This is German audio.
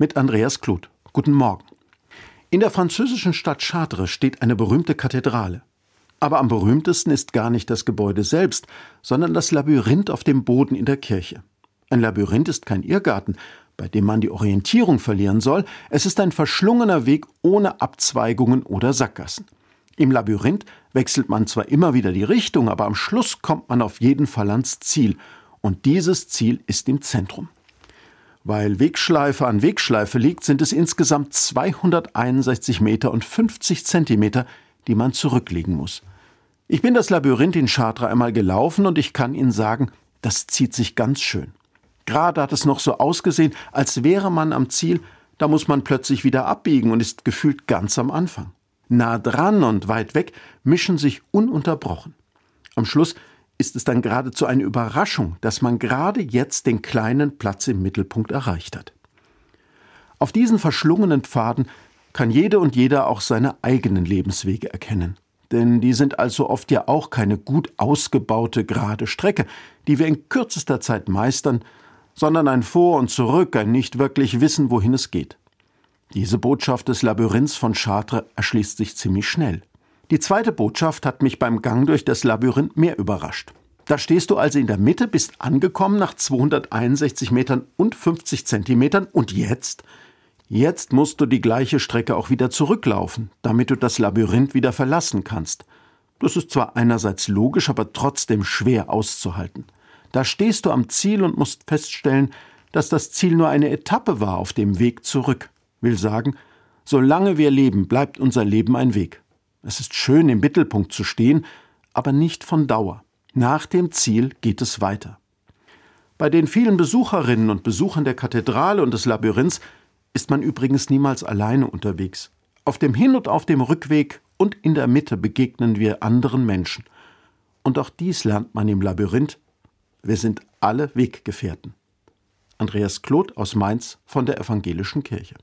mit Andreas Kluth. Guten Morgen. In der französischen Stadt Chartres steht eine berühmte Kathedrale. Aber am berühmtesten ist gar nicht das Gebäude selbst, sondern das Labyrinth auf dem Boden in der Kirche. Ein Labyrinth ist kein Irrgarten, bei dem man die Orientierung verlieren soll, es ist ein verschlungener Weg ohne Abzweigungen oder Sackgassen. Im Labyrinth wechselt man zwar immer wieder die Richtung, aber am Schluss kommt man auf jeden Fall ans Ziel, und dieses Ziel ist im Zentrum. Weil Wegschleife an Wegschleife liegt, sind es insgesamt 261 Meter und 50 Zentimeter, die man zurücklegen muss. Ich bin das Labyrinth in Chartres einmal gelaufen und ich kann Ihnen sagen, das zieht sich ganz schön. Gerade hat es noch so ausgesehen, als wäre man am Ziel, da muss man plötzlich wieder abbiegen und ist gefühlt ganz am Anfang. Nah dran und weit weg mischen sich ununterbrochen. Am Schluss ist es dann geradezu eine Überraschung, dass man gerade jetzt den kleinen Platz im Mittelpunkt erreicht hat. Auf diesen verschlungenen Pfaden kann jede und jeder auch seine eigenen Lebenswege erkennen. Denn die sind also oft ja auch keine gut ausgebaute gerade Strecke, die wir in kürzester Zeit meistern, sondern ein Vor und Zurück, ein nicht wirklich wissen, wohin es geht. Diese Botschaft des Labyrinths von Chartres erschließt sich ziemlich schnell. Die zweite Botschaft hat mich beim Gang durch das Labyrinth mehr überrascht. Da stehst du also in der Mitte, bist angekommen nach 261 Metern und 50 Zentimetern und jetzt? Jetzt musst du die gleiche Strecke auch wieder zurücklaufen, damit du das Labyrinth wieder verlassen kannst. Das ist zwar einerseits logisch, aber trotzdem schwer auszuhalten. Da stehst du am Ziel und musst feststellen, dass das Ziel nur eine Etappe war auf dem Weg zurück. Will sagen, solange wir leben, bleibt unser Leben ein Weg. Es ist schön, im Mittelpunkt zu stehen, aber nicht von Dauer. Nach dem Ziel geht es weiter. Bei den vielen Besucherinnen und Besuchern der Kathedrale und des Labyrinths ist man übrigens niemals alleine unterwegs. Auf dem Hin- und auf dem Rückweg und in der Mitte begegnen wir anderen Menschen. Und auch dies lernt man im Labyrinth. Wir sind alle Weggefährten. Andreas Kloth aus Mainz von der Evangelischen Kirche.